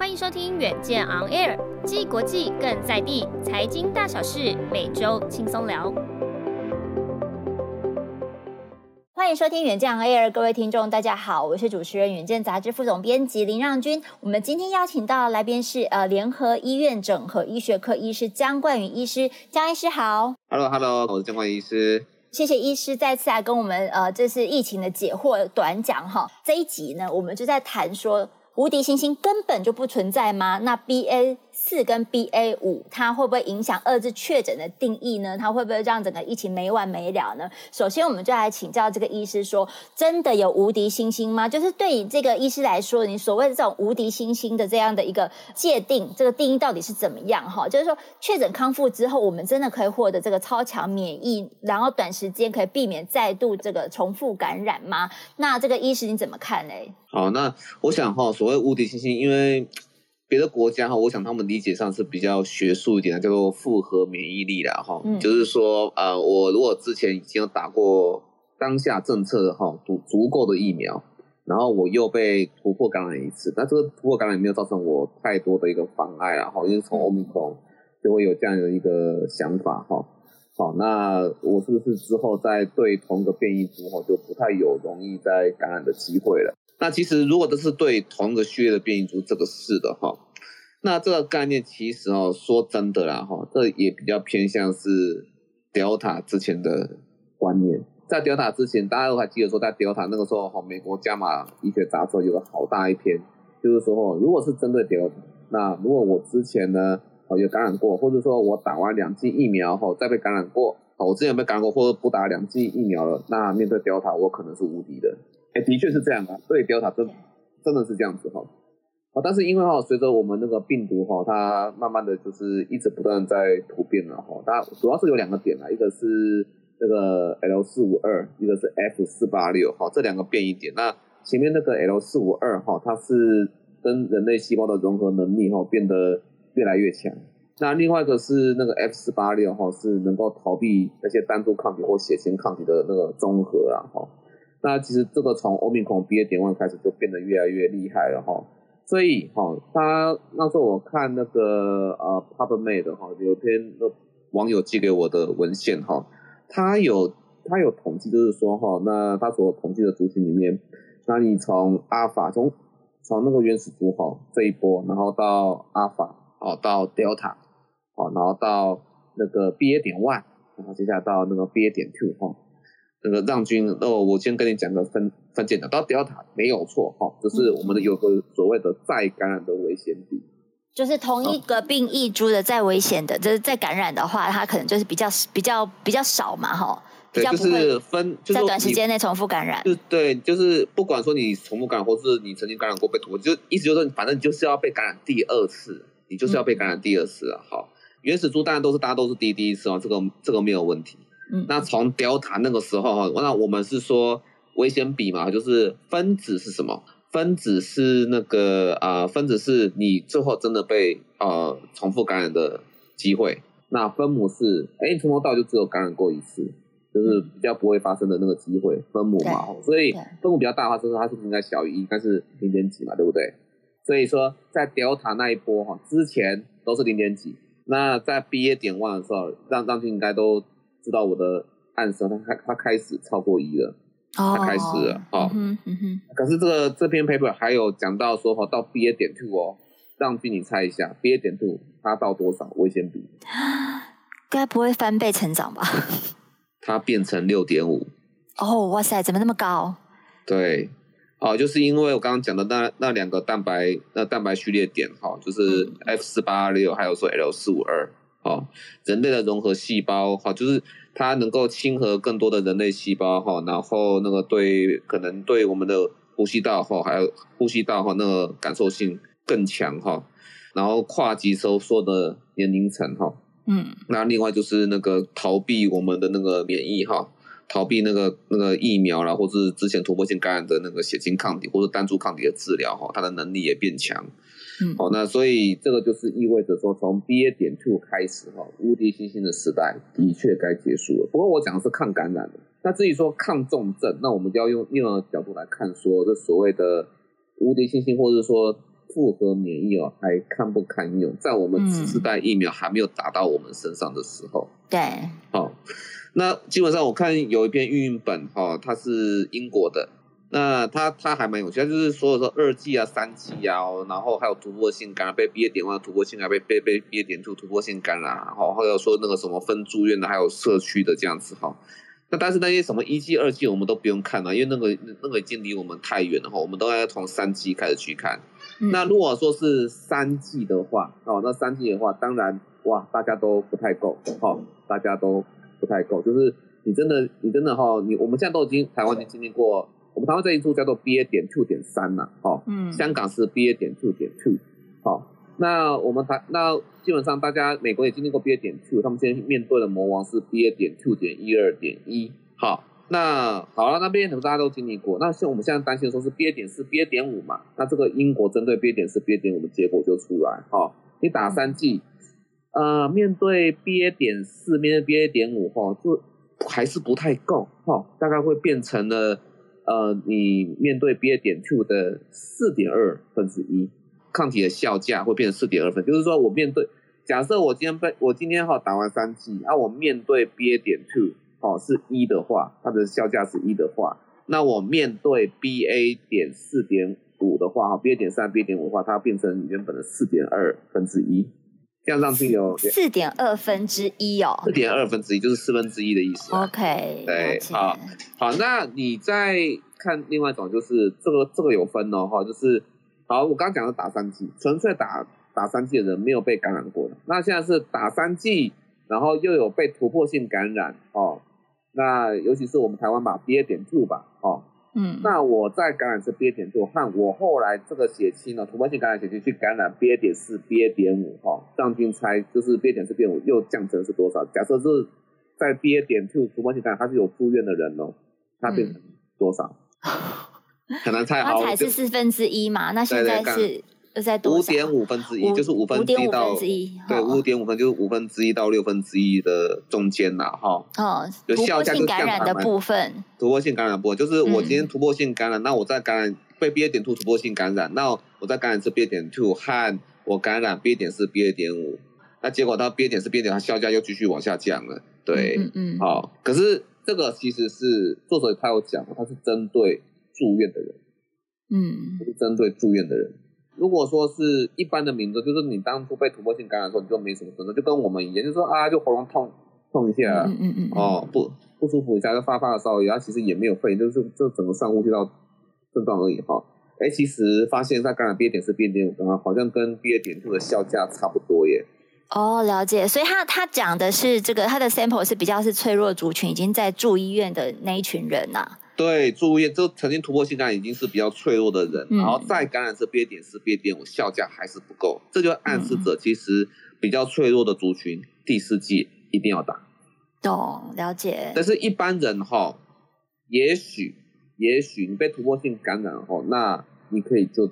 欢迎收听《远见 On Air》，既国际更在地，财经大小事每周轻松聊。欢迎收听《远见 On Air》，各位听众，大家好，我是主持人《远见》杂志副总编辑林让君。我们今天邀请到的来宾是呃联合医院整合医学科医师江冠宇医师，江医师好。Hello，Hello，我是江冠宇医师。谢谢医师再次来跟我们呃，这是疫情的解惑短讲哈。这一集呢，我们就在谈说。无敌星星根本就不存在吗？那 BA 四跟 BA 五，它会不会影响二次确诊的定义呢？它会不会让整个疫情没完没了呢？首先，我们就来请教这个医师说：真的有无敌星星吗？就是对你这个医师来说，你所谓的这种无敌星星的这样的一个界定，这个定义到底是怎么样？哈，就是说确诊康复之后，我们真的可以获得这个超强免疫，然后短时间可以避免再度这个重复感染吗？那这个医师你怎么看呢？好，那我想哈，所谓无敌星星，因为。别的国家哈，我想他们理解上是比较学术一点的，叫做复合免疫力啦哈，嗯、就是说呃，我如果之前已经有打过当下政策的哈足足够的疫苗，然后我又被突破感染一次，那这个突破感染没有造成我太多的一个妨碍啊哈，因为从欧米克就会有这样的一个想法哈，好，那我是不是之后再对同一个变异株哈就不太有容易再感染的机会了？那其实如果都是对同一个序列的变异株这个是的哈，那这个概念其实哦说真的啦哈，这也比较偏向是 Delta 之前的观念。在 Delta 之前，大家都还记得说，在 Delta 那个时候哈，美国加码医学杂志有个好大一篇，就是说哦，如果是针对 Delta，那如果我之前呢哦有感染过，或者说我打完两剂疫苗后再被感染过，我之前被感染过，或者不打两剂疫苗了，那面对 Delta 我可能是无敌的。哎，的确是这样的，对，Delta 真真的是这样子哈。好，但是因为哈，随着我们那个病毒哈，它慢慢的就是一直不断在突变了哈。它主要是有两个点啊，一个是那个 L 四五二，一个是 F 四八六哈，这两个变异点。那前面那个 L 四五二哈，它是跟人类细胞的融合能力哈变得越来越强。那另外一个是那个 F 四八六哈，是能够逃避那些单株抗体或血清抗体的那个综合啊哈。那其实这个从欧米孔 BA 点 one 开始就变得越来越厉害了哈，所以哈，他那时候我看那个呃 PubMed 哈，有篇那网友寄给我的文献哈，他有他有统计，就是说哈，那他所统计的族群里面，那你从阿法从从那个原始株哈这一波，然后到阿法哦到 Delta 哦，然后到那个 BA 点 one，然后接下来到那个 BA 点 two 哈。那个让均，哦，我先跟你讲个分分界的，到 Delta 没有错哈，就是我们的有个所谓的再感染的危险比，就是同一个病异株的再危险的，就是再感染的话，它可能就是比较比较比较少嘛哈，比较不会分在短时间内重复感染。就对，就是不管说你重复感染，或是你曾经感染过被突破，就意思就是说，反正你就是要被感染第二次，你就是要被感染第二次啊。好，原始株当然都是大家都是第一第一次啊，这个这个没有问题。嗯那从 Delta 那个时候哈，那我们是说危险比嘛，就是分子是什么？分子是那个啊、呃，分子是你最后真的被呃重复感染的机会。那分母是，哎，从头到尾就只有感染过一次，就是比较不会发生的那个机会。分母嘛，所以分母比较大的话，就是它是应该小于一，应该是零点几嘛，对不对？所以说在 Delta 那一波哈之前都是零点几，那在毕业点 one 的时候，让让均应该都。知道我的暗示，他开他开始超过一了，他开始了啊。可是这个这篇 paper 还有讲到说哈，到 BA 点 two 哦，让均你猜一下，BA 点 two 它到多少危险比？该不会翻倍成长吧？它变成六点五。哦，哇塞，怎么那么高？对，哦，就是因为我刚刚讲的那那两个蛋白那蛋白序列点哈，就是 F 四八六还有说 L 四五二。哦，人类的融合细胞，好，就是它能够亲和更多的人类细胞，哈，然后那个对可能对我们的呼吸道，哈，还有呼吸道，哈，那个感受性更强，哈，然后跨级收缩的年龄层，哈，嗯，那另外就是那个逃避我们的那个免疫，哈，逃避那个那个疫苗啦，或是之前突破性感染的那个血清抗体或者单株抗体的治疗，哈，它的能力也变强。嗯，好，那所以这个就是意味着说，从 BA 点 two 开始哈，无敌星星的时代的确该结束了。不过我讲的是抗感染的，那至于说抗重症，那我们就要用另外一个角度来看，说这所谓的无敌星星，或者说复合免疫哦还堪不堪用？在我们次世代疫苗还没有打到我们身上的时候，对，好，那基本上我看有一篇运营本哈，它是英国的。那他他还蛮有趣，他就是所有说二季啊、三季啊，然后还有突破性感染，被毕业点1突破性感染，被被被毕业点2突破性感染，然后还有说那个什么分住院的，还有社区的这样子哈。那但是那些什么一季、二季我们都不用看了，因为那个那个已经离我们太远了哈，我们都要从三季开始去看。嗯、那如果说是三季的话，哦，那三季的话，当然哇，大家都不太够哈，大家都不太够，就是你真的你真的哈，你我们现在都已经台湾已经经历过。我们台湾这一株叫做 BA 点 two 点三呐，哦，嗯，香港是 BA 点 two 点 two，好，那我们台那基本上大家美国也经历过 BA 点 two，他们现在面对的魔王是 BA 点 two 点一二点一，好，那好了，那 BA 点大家都经历过，那像我们现在担心的说是 BA 点四 BA 点五嘛，那这个英国针对 BA 点四 BA 点五的结果就出来，哈，你打三剂，呃，面对 BA 点四面对 BA 点五哈，就还是不太够，哈，大概会变成了。呃，你面对 BA 点 two 的四点二分之一抗体的效价会变成四点二分，就是说我面对假设我今天被我今天哈打完三剂，那我面对 BA 点 two 哦是一的话，它的效价是一的话，那我面对 BA 点四点五的话，哈 BA 点三 BA 点五的话，它变成原本的四点二分之一。这样上去有四点二分之一哦，四点二分之一就是四分之一的意思。OK，对，好，好，那你再看另外一种，就是这个这个有分哦，哈，就是好，我刚刚讲的打三剂，纯粹打打三剂的人没有被感染过的，那现在是打三剂，然后又有被突破性感染哦，那尤其是我们台湾吧，BA 点 two 吧，哦。嗯，那我在感染是 BA 点 two 和我后来这个血清呢，突破性感染血清去感染 BA 点四 BA 点五哈，让君猜就是 BA 点四 BA 点五又降成是多少？假设是在 BA 点 two 突破性感染，他是有住院的人哦，他变成多少？很难猜，好，才是四分之一嘛，那现在是。五点五分之一，就是五分之一到对五点五分就是五分之一到六分之一的中间呐，哈。哦，有效性感染的部分，突破性感染的部分就是我今天突破性感染，那我在感染被 BA 点 two 突破性感染，那我在感染是 BA 点 two 和我感染 BA 点四 BA 点五，那结果到 BA 点四 BA 点，它效价又继续往下降了，对，嗯嗯，好，可是这个其实是作者他有讲，他是针对住院的人，嗯，是针对住院的人。如果说是一般的民众，就是你当初被突破性感染的时候，你就没什么症状，就跟我们一样，就说啊，就喉咙痛痛一下，嗯嗯嗯，哦，不不舒服一下，就发发烧，然后其实也没有肺，就是就整个上呼吸道症状而已哈。哎，其实发现在感染 BA 点是 BA 点五的话，好像跟 BA 点 two 的效价差不多耶。哦，了解。所以他他讲的是这个，他的 sample 是比较是脆弱族群，已经在住医院的那一群人呐、啊。对，住院就曾经突破性感染已经是比较脆弱的人，嗯、然后再感染是 BA 点四 BA 点五，效价还是不够，这就暗示着其实比较脆弱的族群，第四季一定要打。懂，了解。但是一般人哈，也许也许你被突破性感染后，那你可以就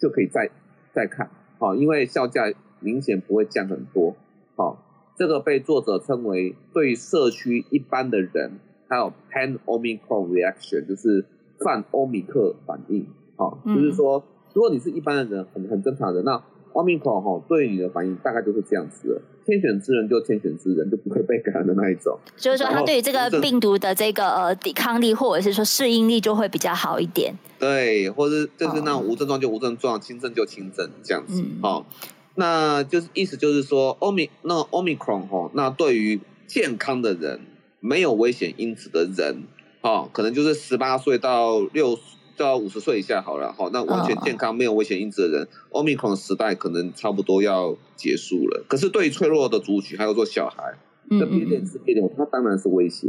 就可以再再看，好，因为效价明显不会降很多。好，这个被作者称为对社区一般的人。还有 pan omicron reaction，就是泛欧米克反应，好、嗯，就是说，如果你是一般的人，很很正常的人，那 omicron 哈对你的反应大概就是这样子的，天选之人就天选之人，就不会被感染的那一种。就是说，他对于这个病毒的这个呃抵抗力或者是说适应力就会比较好一点。对，或者就是那种无症状就无症状，轻症就轻症这样子，好、嗯，那就是意思就是说，欧米那 omicron 哈，那对于健康的人。没有危险因子的人，哦，可能就是十八岁到六到五十岁以下好了，哈，那完全健康没有危险因子的人，Omicron 时代可能差不多要结束了。可是对于脆弱的族群，还有说小孩，这变点是变点，它当然是威胁。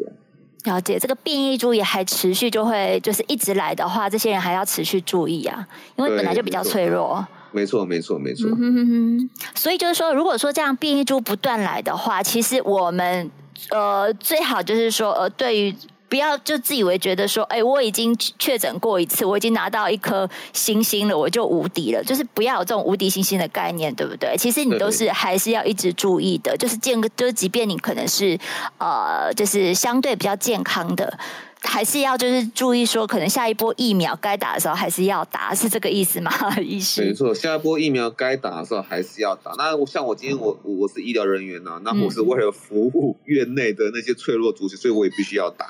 了解，这个变异株也还持续，就会就是一直来的话，这些人还要持续注意啊，因为本来就比较脆弱。没错，没错，没错。嗯哼哼哼，所以就是说，如果说这样变异株不断来的话，其实我们。呃，最好就是说，呃，对于不要就自以为觉得说，哎，我已经确诊过一次，我已经拿到一颗星星了，我就无敌了，就是不要有这种无敌星星的概念，对不对？其实你都是还是要一直注意的，就是健，就是即便你可能是呃，就是相对比较健康的。还是要就是注意说，可能下一波疫苗该打的时候还是要打，是这个意思吗？医师？没错，下一波疫苗该打的时候还是要打。那我像我今天我我是医疗人员呢、啊，那我是为了服务院内的那些脆弱族群，所以我也必须要打。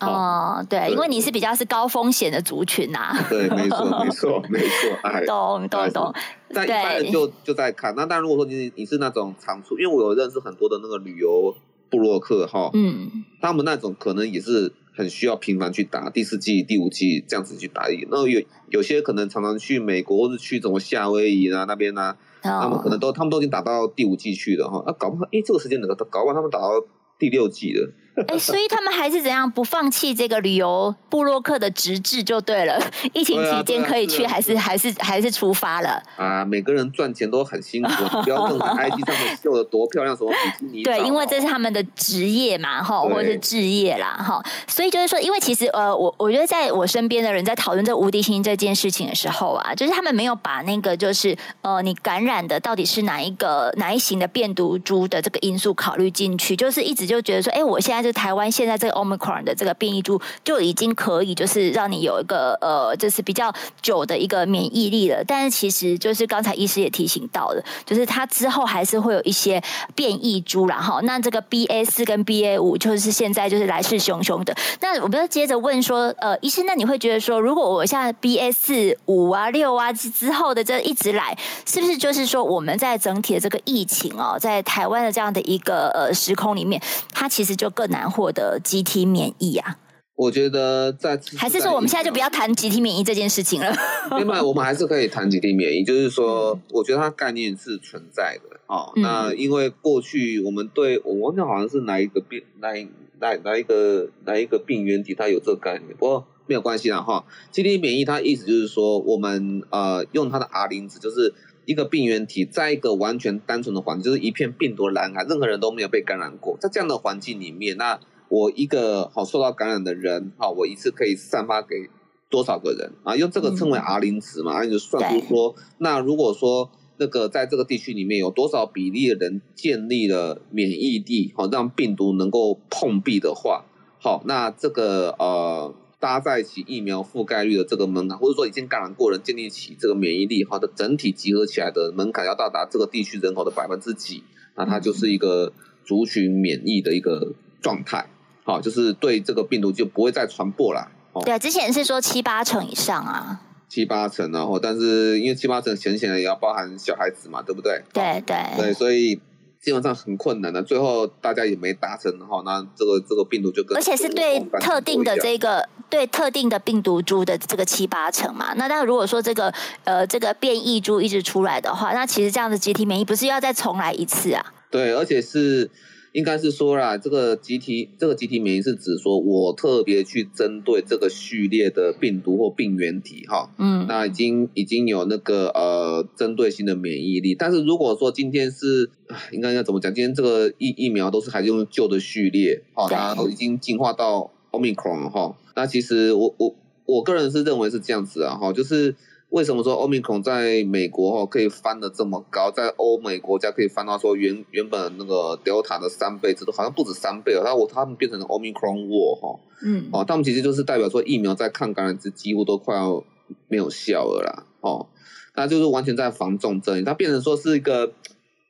哦，对，对，因为你是比较是高风险的族群呐、啊。对，没错，没错，没错。哎，懂懂懂。在一般人就就在看。那当然，如果说你你是那种长处，因为我有认识很多的那个旅游部落客哈，嗯，他们那种可能也是很需要频繁去打第四季、第五季这样子去打。那有有些可能常常去美国或者去什么夏威夷啊那边啊，他们可能都他们都已经打到第五季去了哈。那搞不好，哎，这个时间能够搞不好他们打到第六季了。哎，所以他们还是怎样不放弃这个旅游布洛克的职志就对了。疫情期间可以去，还是还是还是出发了。啊，每个人赚钱都很辛苦，不要认为 IG 上面秀的多漂亮，什么比基尼。对，因为这是他们的职业嘛，哈，或者是置业啦，哈。所以就是说，因为其实呃，我我觉得在我身边的人在讨论这无敌星星这件事情的时候啊，就是他们没有把那个就是呃，你感染的到底是哪一个哪一型的变毒株的这个因素考虑进去，就是一直就觉得说，哎，我现在是台湾现在这个 Omicron 的这个变异株就已经可以就是让你有一个呃，就是比较久的一个免疫力了。但是其实就是刚才医师也提醒到了，就是它之后还是会有一些变异株，然后那这个 BA 四跟 BA 五就是现在就是来势汹汹的。那我们要接着问说，呃，医师，那你会觉得说，如果我像 BA 四五啊六啊之后的这一直来，是不是就是说我们在整体的这个疫情哦，在台湾的这样的一个呃时空里面，它其实就更难获得集体免疫啊？我觉得在还是说我们现在就不要谈集体免疫这件事情了。另外，我们还是可以谈集体免疫，就是说，我觉得它概念是存在的哦。那因为过去我们对我忘记好像是哪一个病，哪哪哪一个哪一个病原体它有这个概念，不过没有关系啦哈。集体免疫它意思就是说，我们呃用它的 R 零值，就是一个病原体在一个完全单纯的环境，就是一片病毒蓝海，任何人都没有被感染过，在这样的环境里面，那。我一个好受到感染的人，好，我一次可以散发给多少个人啊？用这个称为 R 零值嘛，那、嗯、就算出说，那如果说那个在这个地区里面有多少比例的人建立了免疫力，好，让病毒能够碰壁的话，好，那这个呃搭载起疫苗覆盖率的这个门槛，或者说已经感染过人建立起这个免疫力，好的整体集合起来的门槛要到达这个地区人口的百分之几，那它就是一个族群免疫的一个状态。好，就是对这个病毒就不会再传播了。哦，对，之前是说七八成以上啊，七八成，然后但是因为七八成显显然也要包含小孩子嘛，对不对？对对对，所以基本上很困难的。最后大家也没达成哈，那这个这个病毒就跟而且是对特定的这个对特定的病毒株的这个七八成嘛。那但如果说这个呃这个变异株一直出来的话，那其实这样的集体免疫不是要再重来一次啊？对，而且是。应该是说啦，这个集体这个集体免疫是指说，我特别去针对这个序列的病毒或病原体，哈，嗯，那已经已经有那个呃针对性的免疫力。但是如果说今天是，应该要怎么讲？今天这个疫疫苗都是还是用旧的序列，哈，然后已经进化到 Omicron 哈。那其实我我我个人是认为是这样子啊，哈，就是。为什么说 Omicron 在美国哈可以翻得这么高，在欧美国家可以翻到说原原本那个 Delta 的三倍，这都好像不止三倍了。然后我他们变成了 Omicron War 哈，嗯，哦，他们其实就是代表说疫苗在抗感染之几乎都快要没有效了啦，哦，那就是完全在防重症，它变成说是一个，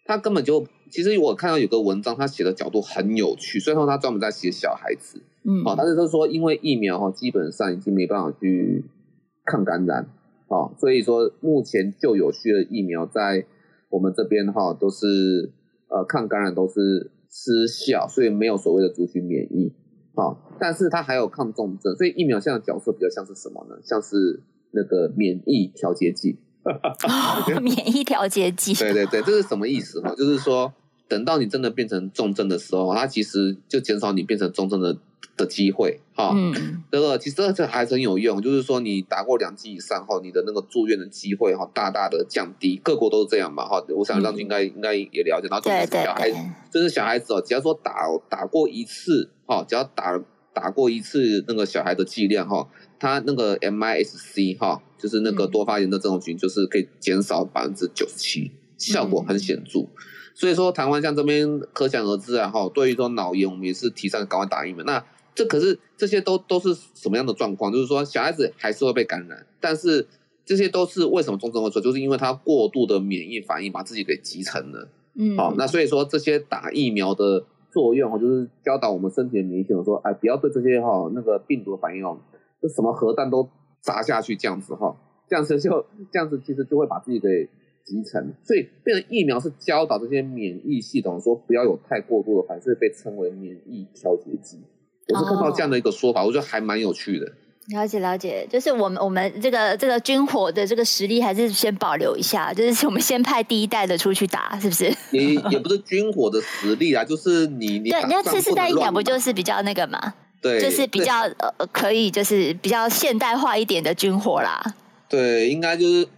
它根本就其实我看到有个文章，他写的角度很有趣，虽然说他专门在写小孩子，嗯，哦，但是就是说因为疫苗哈基本上已经没办法去抗感染。好，所以说目前就有序的疫苗在我们这边哈都是呃抗感染都是失效，所以没有所谓的族群免疫。好，但是它还有抗重症，所以疫苗现在角色比较像是什么呢？像是那个免疫调节剂。哦，免疫调节剂。对对对，这是什么意思哈？就是说等到你真的变成重症的时候，它其实就减少你变成重症的。的机会，哈，嗯，这个其实这还是很有用，就是说你打过两剂以上后，你的那个住院的机会哈，大大的降低。各国都是这样嘛，哈，我想让应该、嗯、应该也了解。然后就是小孩，就是小孩子哦，只要说打打过一次，哈，只要打打过一次那个小孩的剂量哈，他那个 MIS-C 哈，就是那个多发炎的症候群，就是可以减少百分之九十七，效果很显著。嗯、所以说台湾像这边可想而知啊，哈，对于说脑炎，我们也是提倡赶快打疫苗。那这可是这些都都是什么样的状况？就是说小孩子还是会被感染，但是这些都是为什么重症会出？就是因为他过度的免疫反应把自己给集成了。嗯，好，那所以说这些打疫苗的作用就是教导我们身体的免疫系统说，哎，不要对这些哈那个病毒的反应哦，就什么核弹都砸下去这样子哈，这样子就这样子其实就会把自己给。集成，所以变成疫苗是教导这些免疫系统说不要有太过度的反应，所以被称为免疫调节剂。我是看到这样的一个说法，哦、我觉得还蛮有趣的。了解了解，就是我们我们这个这个军火的这个实力还是先保留一下，就是我们先派第一代的出去打，是不是？也也不是军火的实力啊，就是你你对，你要次世代一点不就是比较那个嘛？对，就是比较呃可以就是比较现代化一点的军火啦。对，应该就是，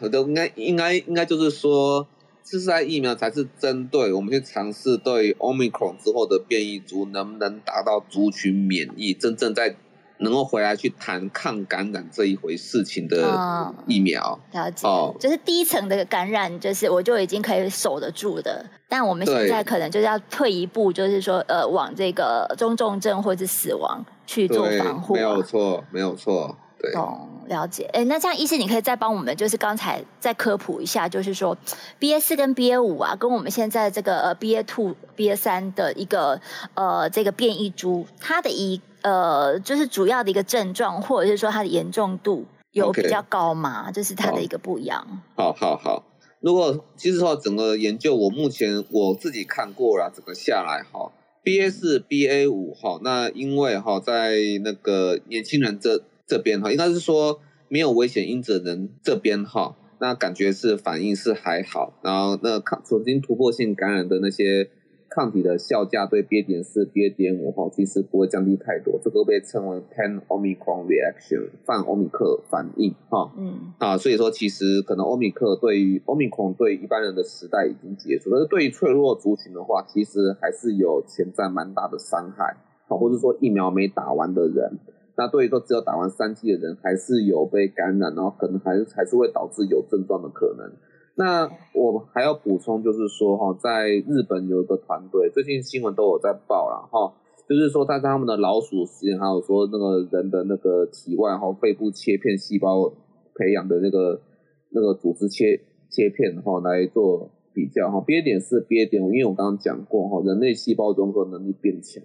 我都应该应该应该就是说，次世代疫苗才是针对我们去尝试对 Omicron 之后的变异株能不能达到族群免疫，真正在能够回来去谈抗感染这一回事情的疫苗。哦、了解，哦，就是第一层的感染，就是我就已经可以守得住的，但我们现在可能就是要退一步，就是说，呃，往这个中重症或者是死亡去做防护。没有错，没有错。懂，了解。哎，那这样，医师，你可以再帮我们，就是刚才再科普一下，就是说，BA 四跟 BA 五啊，跟我们现在这个呃 BA two、BA 三的一个呃这个变异株，它的一呃就是主要的一个症状，或者是说它的严重度有比较高吗？这 Okay. 是它的一个不一样。好好好，如果其实说整个研究，我目前我自己看过了，整个下来哈，BA 四、BA 五哈，那因为哈在那个年轻人这。这边哈，应该是说没有危险因子的人这边哈，那感觉是反应是还好，然后那抗曾经突破性感染的那些抗体的效价对 BA 点四、BA 点五哈，其实不会降低太多，这个被称为 pan Omicron reaction 泛欧米克反应哈，嗯啊，所以说其实可能欧米克对于 Omicron 对一般人的时代已经结束，但是对于脆弱族群的话，其实还是有潜在蛮大的伤害，啊，或者说疫苗没打完的人。那对于说只有打完三剂的人，还是有被感染，然后可能还是还是会导致有症状的可能。那我还要补充，就是说哈，在日本有一个团队，最近新闻都有在报了哈，就是说在他们的老鼠实验，还有说那个人的那个体外哈肺部切片细胞培养的那个那个组织切切片哈来做比较哈 B 点是 B 点，因为我刚刚讲过哈，人类细胞融合能力变强。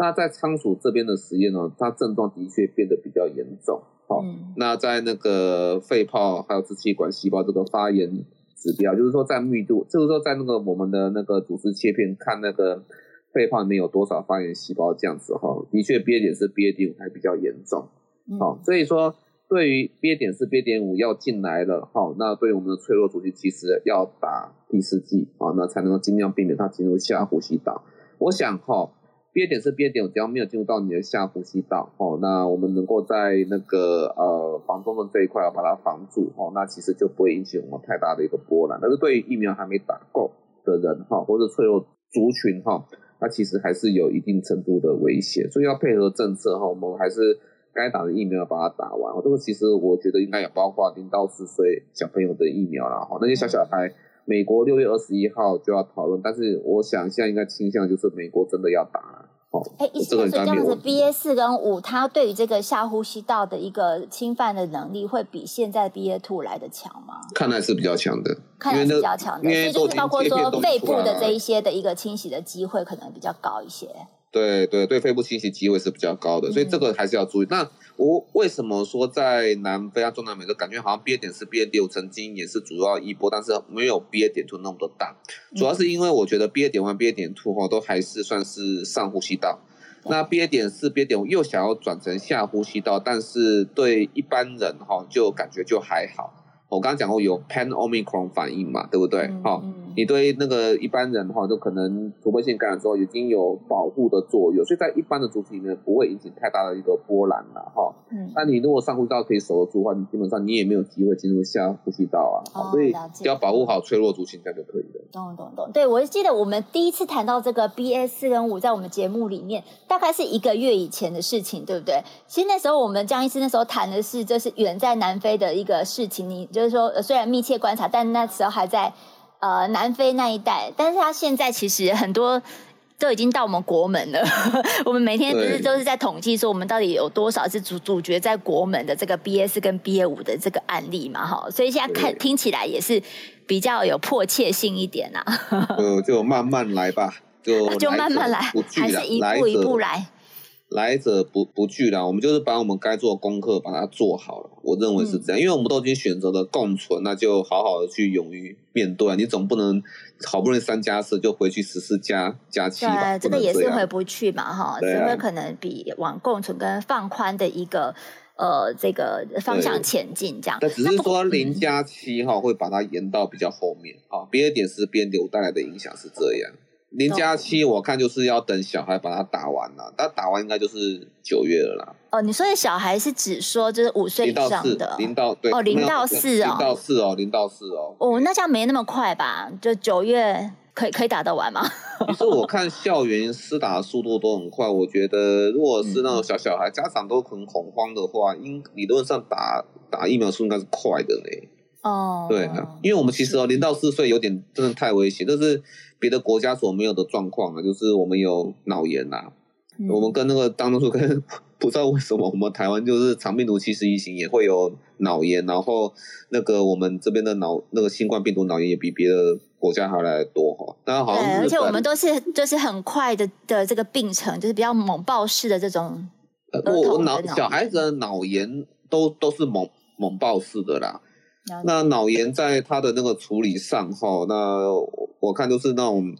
那在仓鼠这边的实验呢，它症状的确变得比较严重。好，嗯、那在那个肺泡还有支气管细胞这个发炎指标，就是说在密度，就是说在那个我们的那个组织切片看那个肺泡里面有多少发炎细胞这样子哈，的确 BA 点是 BA 点五还比较严重。好，所以说对于 BA 点四 BA 点五要进来了，好，那对于我们的脆弱族群其实要打第四剂啊，那才能够尽量避免它进入下呼吸道。我想哈。BA 点四 BA 点五，只要没有进入到你的下呼吸道，哦，那我们能够在那个呃防重症这一块要把它防住，哦，那其实就不会引起我们太大的一个波澜。但是对于疫苗还没打够的人，哈，或者脆弱族群，哈，那其实还是有一定程度的危险，所以要配合政策，哈，我们还是该打的疫苗要把它打完。这个其实我觉得应该也包括零到四岁小朋友的疫苗啦，哈，那些小小孩。美国六月二十一号就要讨论，但是我想现在应该倾向就是美国真的要打了。哦，哎、欸，意思就是这样子，BA 四跟五，它对于这个下呼吸道的一个侵犯的能力，会比现在 BA two 来的强吗？看来是比较强的，看来是比较强的，所以就是包括说肺部的这一些的一个清洗的机会，可能比较高一些。对对对，肺部清洗机会是比较高的，所以这个还是要注意。嗯、那我为什么说在南非啊、中南美洲感觉好像 BA 点四、BA 点五曾经也是主要一波，但是没有 BA 点 two 那么的大，主要是因为我觉得 BA 点 one、BA 点 two 哈都还是算是上呼吸道，那 BA 点四、BA 点五又想要转成下呼吸道，但是对一般人哈就感觉就还好。我刚刚讲过有 pan Omicron 反应嘛，对不对？好、嗯，你对那个一般人的话，都可能突破性感染之后已经有保护的作用，所以在一般的族群里面不会引起太大的一个波澜了，哈。嗯。那你如果上呼吸道可以守得住的话，你基本上你也没有机会进入下呼吸道啊。哦。所以只要保护好脆弱族群，这样就可以了。懂懂懂。对，我记得我们第一次谈到这个 BA 四跟五，在我们节目里面，大概是一个月以前的事情，对不对？其实那时候我们江医师那时候谈的是，这是远在南非的一个事情，你就是说，虽然密切观察，但那时候还在呃南非那一带，但是他现在其实很多都已经到我们国门了。我们每天不是都是在统计说，我们到底有多少是主主角在国门的这个 B S 跟 BA 五的这个案例嘛？哈，所以现在看听起来也是比较有迫切性一点啊。呃，就慢慢来吧，就 就慢慢来，还是一步一步来。来者不不拒啦，我们就是把我们该做的功课把它做好了。我认为是这样，嗯、因为我们都已经选择了共存，那就好好的去勇于面对。你总不能好不容易三加四就回去十四加加七吧？对，这个也是回不去嘛，哈，只会可能比往共存跟放宽的一个呃这个方向前进这样。但只是说零加七哈会把它延到比较后面啊，别的点是边流带来的影响是这样。零加七，我看就是要等小孩把它打完了，但打完应该就是九月了啦。哦，你说的小孩是指说就是五岁以上的，零到对哦，零到四哦，零到四哦，零到四哦。哦，那这样没那么快吧？就九月可以可以打得完吗？其实我看校园施打的速度都很快，我觉得如果是那种小小孩，家长都很恐慌的话，应理论上打打疫苗数应该是快的嘞。哦，对啊，因为我们其实哦，零到四岁有点真的太危险，但是。别的国家所没有的状况啊，就是我们有脑炎呐、啊，嗯、我们跟那个当初跟不知道为什么我们台湾就是长病毒七十一型也会有脑炎，然后那个我们这边的脑那个新冠病毒脑炎也比别的国家还来得多哈。那好而且我们都是就是很快的的这个病程，就是比较猛暴式的这种。我我脑小孩子的脑炎都都是猛猛暴式的啦。那脑炎在他的那个处理上哈，那我看都是那种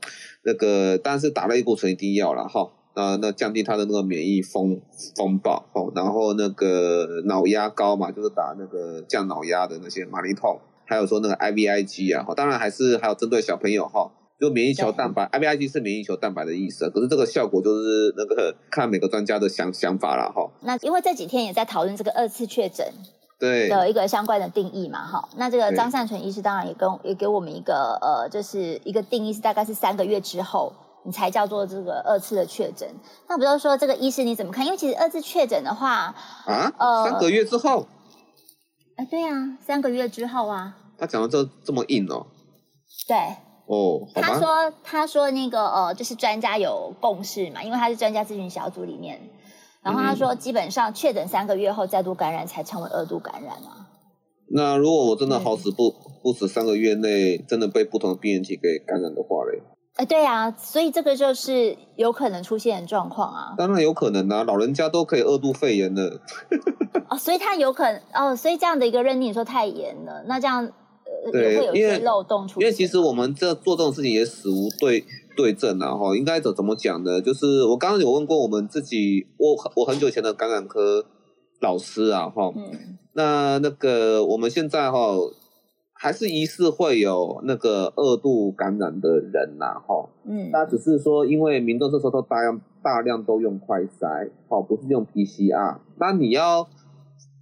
那个，但是打类固醇一定要了哈，那那降低他的那个免疫风风暴哈，然后那个脑压高嘛，就是打那个降脑压的那些马利痛，还有说那个 IVIG 啊，当然还是还有针对小朋友哈，就免疫球蛋白，IVIG 是免疫球蛋白的意思，可是这个效果就是那个看每个专家的想想法了哈。那因为这几天也在讨论这个二次确诊。对的一个相关的定义嘛，哈，那这个张善存医师当然也跟也给我们一个呃，就是一个定义是大概是三个月之后你才叫做这个二次的确诊。那不知道说这个医师你怎么看？因为其实二次确诊的话，啊，呃，三个月之后，哎，对啊，三个月之后啊。他讲的这这么硬哦。对。哦，他说他说那个呃，就是专家有共识嘛，因为他是专家咨询小组里面。然后他说，基本上确诊三个月后再度感染才称为二度感染啊。那如果我真的好死不不死，三个月内真的被不同的病原体给感染的话嘞？哎，对啊，所以这个就是有可能出现的状况啊。当然有可能啊，老人家都可以二度肺炎的。哦，所以他有可能哦，所以这样的一个认定说太严了，那这样呃会有一些漏洞出现。因为其实我们这做这种事情也死无对。对症啊，哈，应该怎怎么讲呢？就是我刚刚有问过我们自己，我我很久前的感染科老师啊，哈，嗯，那那个我们现在哈还是疑似会有那个二度感染的人呐，哈，嗯，那只是说因为民众这时候都大量大量都用快筛，哦，不是用 PCR，那你要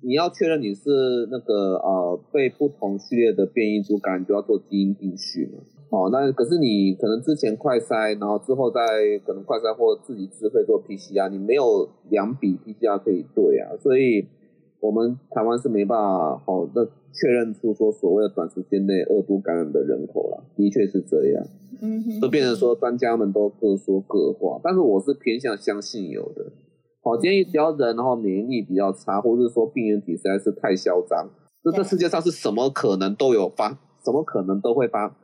你要确认你是那个呃被不同序列的变异株感染，就要做基因定序嘛。哦，那可是你可能之前快筛，然后之后再可能快筛或自己自费做 PCR，你没有两笔 PCR 可以对啊，所以我们台湾是没办法好的确认出说所谓的短时间内二度感染的人口了，的确是这样，嗯哼，就变成说专家们都各说各话，但是我是偏向相信有的。好，建议只要人然后免疫力比较差，或者是说病原体实在是太嚣张，这这世界上是什么可能都有发，什么可能都会发。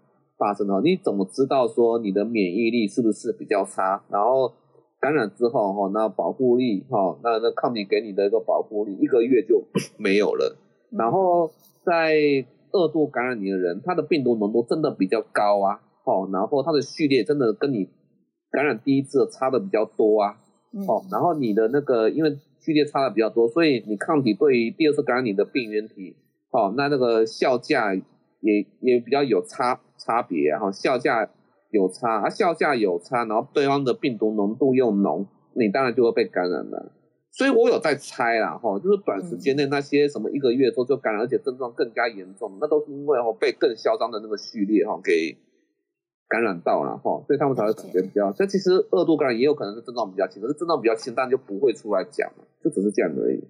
发生的，你怎么知道说你的免疫力是不是比较差？然后感染之后哈，那保护力哈，那那抗体给你的一个保护力一个月就没有了。然后在二度感染你的人，他的病毒浓度真的比较高啊，哦，然后他的序列真的跟你感染第一次差的比较多啊，哦，然后你的那个因为序列差的比较多，所以你抗体对于第二次感染你的病原体，哦，那那个效价也也比较有差。差别哈，效价有差啊，效价有差，然后对方的病毒浓度又浓，你当然就会被感染了。所以我有在猜啦哈，就是短时间内那些什么一个月之后就感染，而且症状更加严重，那都是因为哈被更嚣张的那个序列哈给感染到了哈，所以他们才会感觉比较。这其实二度感染也有可能是症状比较轻，可是症状比较轻，但就不会出来讲，就只是这样而已。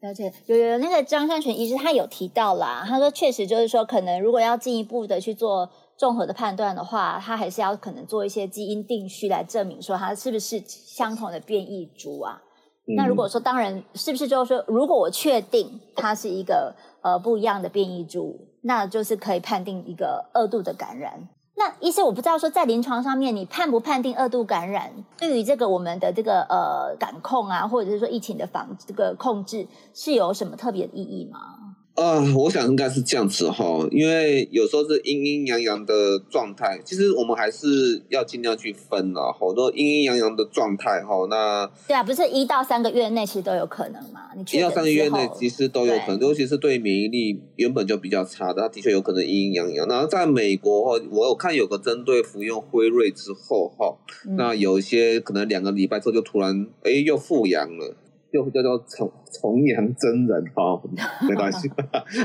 而且有有那个张善存医师他有提到啦，他说确实就是说可能如果要进一步的去做。综合的判断的话，他还是要可能做一些基因定序来证明说它是不是相同的变异株啊。嗯、那如果说当然是不是就是说，如果我确定它是一个呃不一样的变异株，那就是可以判定一个二度的感染。那医生，我不知道说在临床上面，你判不判定二度感染，对于这个我们的这个呃感控啊，或者是说疫情的防这个控制，是有什么特别的意义吗？啊、呃，我想应该是这样子哈，因为有时候是阴阴阳阳的状态，其实我们还是要尽量去分了。好多阴阴阳阳的状态哈，那对啊，不是一到三个月内其实都有可能嘛？你一到三个月内其实都有可能，尤其是对免疫力原本就比较差的，它的确有可能阴阴阳阳。然后在美国哈，我有看有个针对服用辉瑞之后哈，嗯、那有一些可能两个礼拜之后就突然哎又复阳了。就叫做重重阳真人哦，没关系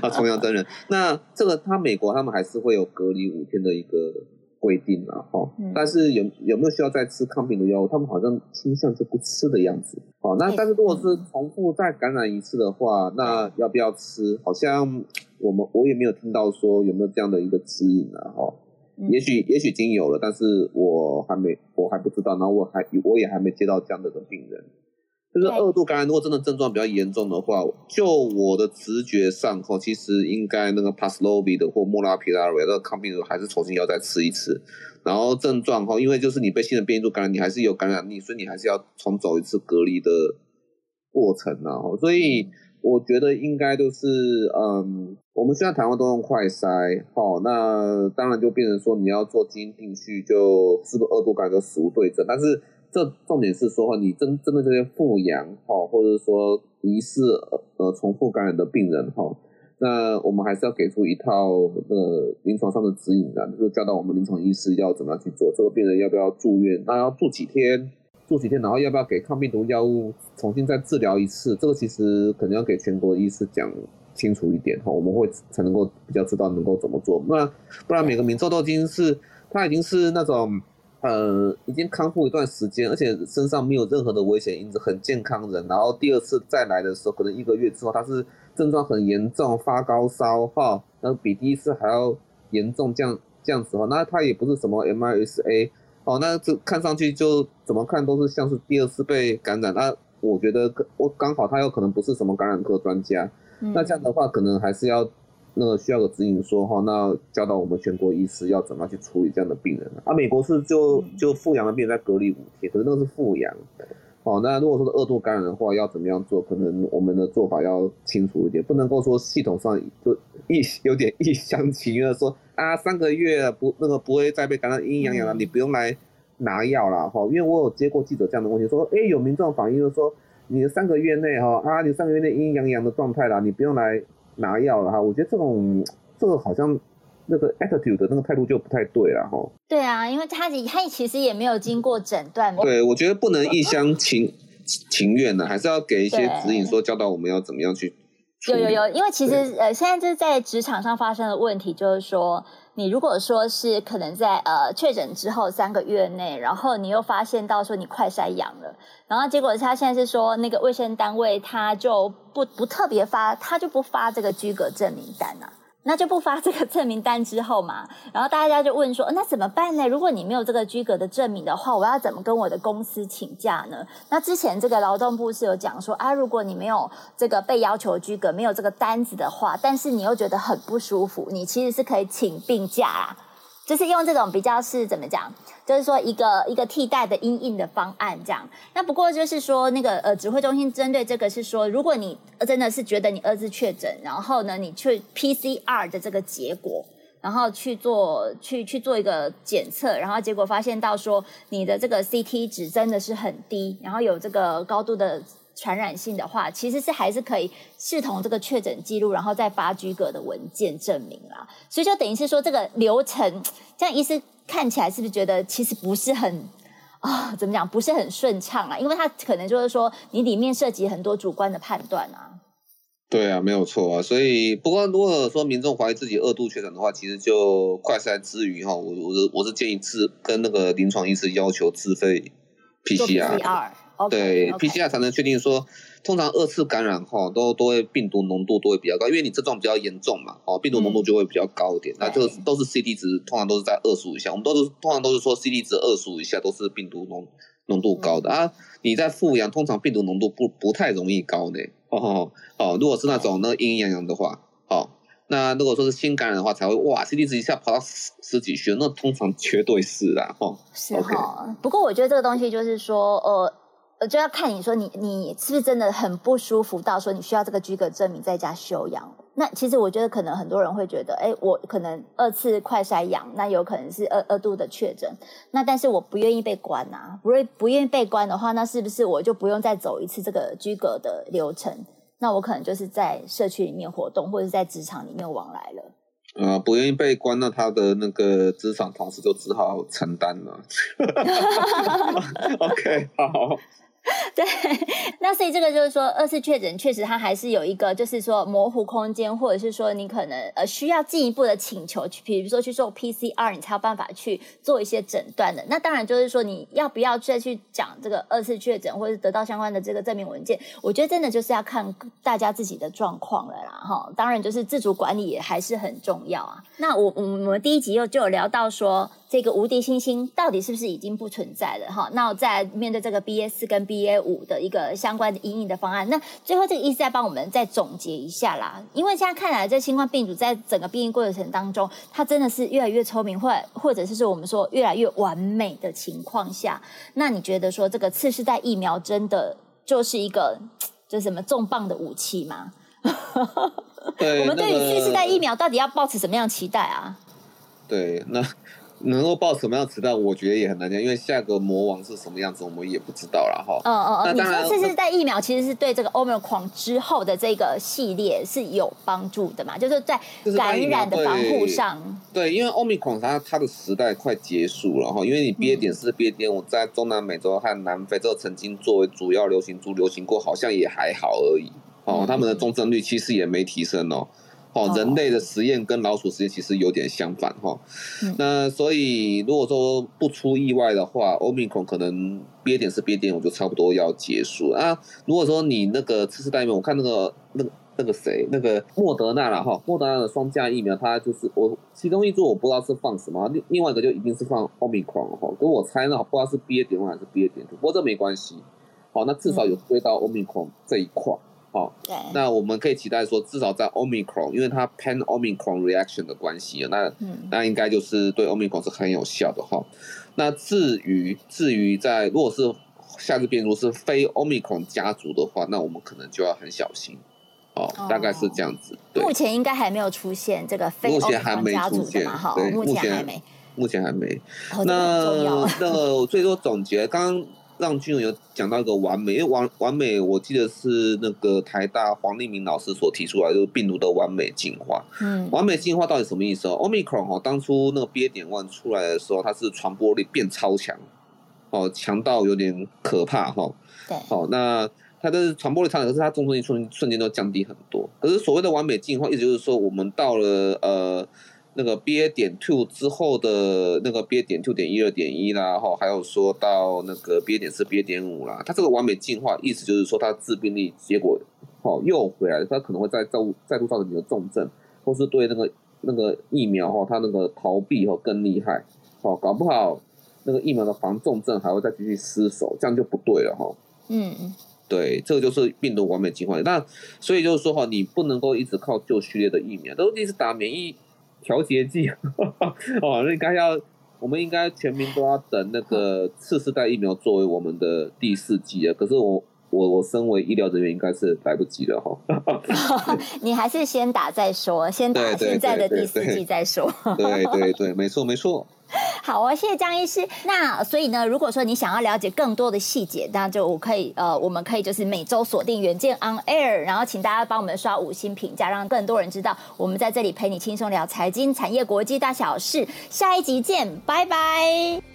啊，重阳真人。那这个他美国他们还是会有隔离五天的一个规定啊哈，但是有有没有需要再吃抗病毒药物？他们好像倾向就不吃的样子。好，那但是如果是重复再感染一次的话，那要不要吃？好像我们我也没有听到说有没有这样的一个指引啊哈。也许也许已经有了，但是我还没我还不知道，然后我还我也还没接到这样的一个病人。就是二度感染，如果真的症状比较严重的话，就我的直觉上，哈，其实应该那个 Paxlovid 的或莫拉皮拉韦那个抗病毒还是重新要再吃一次。然后症状哈，因为就是你被新的变异株感染，你还是有感染力，所以你还是要重走一次隔离的过程啊。所以我觉得应该就是，嗯，我们现在台湾都用快筛，好，那当然就变成说你要做基因定序，就是不是二度感染就食物对症，但是。这重点是说哈，你针针对这些复阳哈，或者说疑似呃重复感染的病人哈，那我们还是要给出一套呃临床上的指引的，就是教导我们临床医师要怎么样去做。这个病人要不要住院？那要住几天？住几天？然后要不要给抗病毒药物重新再治疗一次？这个其实可能要给全国医师讲清楚一点哈，我们会才能够比较知道能够怎么做。那不然每个民众都已经是他已经是那种。呃，已经康复一段时间，而且身上没有任何的危险因子，很健康人。然后第二次再来的时候，可能一个月之后，他是症状很严重，发高烧哈，那比第一次还要严重，这样这样子哈，那他也不是什么 MRSA 哦，那这看上去就怎么看都是像是第二次被感染。那我觉得我刚好他又可能不是什么感染科专家，嗯、那这样的话可能还是要。那个需要个指引说哈，那教导我们全国医师要怎么去处理这样的病人啊？美国是就就复阳的病人在隔离五天，可是那个是复阳。哦，那如果说是二度感染的话，要怎么样做？可能我们的做法要清楚一点，不能够说系统上就一有点一厢情愿的说啊，三个月不那个不会再被感染阴阴阳阳了，你不用来拿药了哈。因为我有接过记者这样的问题，说哎、欸，有民众反映就是说，你的三个月内哈啊，你三个月内阴阴阳阳的状态啦，你不用来。拿药了哈，我觉得这种这个好像那个 attitude 的那个态度就不太对了哈。对啊，因为他他其实也没有经过诊断。对，我觉得不能一厢情情愿的，还是要给一些指引，说教导我们要怎么样去。有有有，因为其实呃，现在就是在职场上发生的问题，就是说。你如果说是可能在呃确诊之后三个月内，然后你又发现到说你快筛阳了，然后结果他现在是说那个卫生单位他就不不特别发，他就不发这个居格证明单啊。那就不发这个证明单之后嘛，然后大家就问说，那怎么办呢？如果你没有这个居格的证明的话，我要怎么跟我的公司请假呢？那之前这个劳动部是有讲说啊，如果你没有这个被要求居格，没有这个单子的话，但是你又觉得很不舒服，你其实是可以请病假啊。就是用这种比较是怎么讲？就是说一个一个替代的阴应的方案这样。那不过就是说那个呃指挥中心针对这个是说，如果你真的是觉得你二次确诊，然后呢你去 PCR 的这个结果，然后去做去去做一个检测，然后结果发现到说你的这个 CT 值真的是很低，然后有这个高度的。传染性的话，其实是还是可以视同这个确诊记录，然后再发居格的文件证明啦。所以就等于是说，这个流程这样，医师看起来是不是觉得其实不是很啊？怎么讲？不是很顺畅啊？因为他可能就是说，你里面涉及很多主观的判断啊。对啊，没有错啊。所以，不过如果说民众怀疑自己二度确诊的话，其实就快筛之余哈，我我是我是建议自跟那个临床医师要求自费 PCR。对. PCR 才能确定说通常二次感染哈都都会病毒浓度都会比较高，因为你症状比较严重嘛，哦，病毒浓度就会比较高一点。嗯、那就都是 CT 值，通常都是在二十五以下。我们都是通常都是说 CT 值二十五以下都是病毒浓浓度高的、嗯、啊。你在复阳，通常病毒浓度不不太容易高的哦哦哦。如果是那种那个阴阴阳阳的话，哦。那如果说是新感染的话，才会哇，C D 值一下跑到十十几区，那通常绝对是啦，哈。是哈。Okay 不过我觉得这个东西就是说，呃，就要看你说你你是不是真的很不舒服到说你需要这个居格证明在家休养。那其实我觉得可能很多人会觉得，哎，我可能二次快筛阳，那有可能是二二度的确诊。那但是我不愿意被关啊，不愿不愿意被关的话，那是不是我就不用再走一次这个居格的流程？那我可能就是在社区里面活动，或者是在职场里面往来了。呃，不愿意被关，那他的那个职场同事就只好承担了。OK，好。对，那所以这个就是说，二次确诊确实它还是有一个，就是说模糊空间，或者是说你可能呃需要进一步的请求，去比如说去做 PCR，你才有办法去做一些诊断的。那当然就是说你要不要再去讲这个二次确诊，或者得到相关的这个证明文件，我觉得真的就是要看大家自己的状况了啦，哈。当然就是自主管理也还是很重要啊。那我我们第一集又就有聊到说。这个无敌星星到底是不是已经不存在了哈？那我在面对这个 BA 四跟 BA 五的一个相关的阴影的方案，那最后这个医师再帮我们再总结一下啦。因为现在看来，这新冠病毒在整个变异过程当中，它真的是越来越聪明，或或者是说我们说越来越完美的情况下，那你觉得说这个次世代疫苗真的就是一个就是什么重磅的武器吗？对，我们对于次世代疫苗到底要抱持什么样的期待啊？对，那。能够抱什么样的期待，我觉得也很难讲，因为下个魔王是什么样子，我们也不知道了哈。嗯嗯嗯，你说次世代疫苗其实是对这个 Omicron 之后的这个系列是有帮助的嘛？就是在感染的防护上。对，因为 Omicron 它它的时代快结束了哈，因为你 BA 点四、BA 点五在中南美洲和南非这个曾经作为主要流行株流行过，好像也还好而已。哦，他们的重症率其实也没提升哦。哦，人类的实验跟老鼠实验其实有点相反哈。嗯、那所以如果说不出意外的话，Omicron 可能 BA 点是憋点我就差不多要结束啊。如果说你那个次世代疫苗，我看那个那个那个谁，那个莫德纳了哈，莫德纳的双价疫苗，它就是我其中一株我不知道是放什么，另另外一个就一定是放 Omicron 哈。跟我猜呢，不知道是 BA 点五还是 BA 点，不过这没关系。好，那至少有追到 Omicron 这一块。嗯好，对那我们可以期待说，至少在 Omicron，因为它 Pan Omicron reaction 的关系，那、嗯、那应该就是对 Omicron 是很有效的哈。那至于至于在如果是下次变如是非 Omicron 家族的话，那我们可能就要很小心。哦，大概是这样子。对目前应该还没有出现这个非 Omicron 家族的嘛？哈，目前还没，目前还没。那、那那最多总结刚刚。让军有讲到一个完美，因为完完美，我记得是那个台大黄立明老师所提出来，就是病毒的完美进化。嗯，完美进化到底什么意思哦？Omicron 哦，当初那个 BA 点 one 出来的时候，它是传播力变超强，哦，强到有点可怕哈。对，好，那它的传播力超强，可是它重症率瞬瞬间都降低很多。可是所谓的完美进化，意思就是说，我们到了呃。那个 BA 点 two 之后的那个 BA 点 two 点一二点一啦，哈，还有说到那个 BA 点四 BA 点五啦，它这个完美进化意思就是说它致病力结果哦又回来了，它可能会再造再度造成你的重症，或是对那个那个疫苗哈，它那个逃避哈更厉害，哦，搞不好那个疫苗的防重症还会再继续失守，这样就不对了哈。嗯嗯，对，这个就是病毒完美进化。那所以就是说哈，你不能够一直靠旧序列的疫苗，都一直打免疫。调节剂 哦，那应该要，我们应该全民都要等那个次世代疫苗作为我们的第四剂啊。可是我我我身为医疗人员，应该是来不及了哈。你还是先打再说，先打现在的第四剂再说。对对对，没错没错。好哦，谢谢江医师。那所以呢，如果说你想要了解更多的细节，那就我可以呃，我们可以就是每周锁定原件 On Air，然后请大家帮我们刷五星评价，让更多人知道我们在这里陪你轻松聊财经、产业、国际大小事。下一集见，拜拜。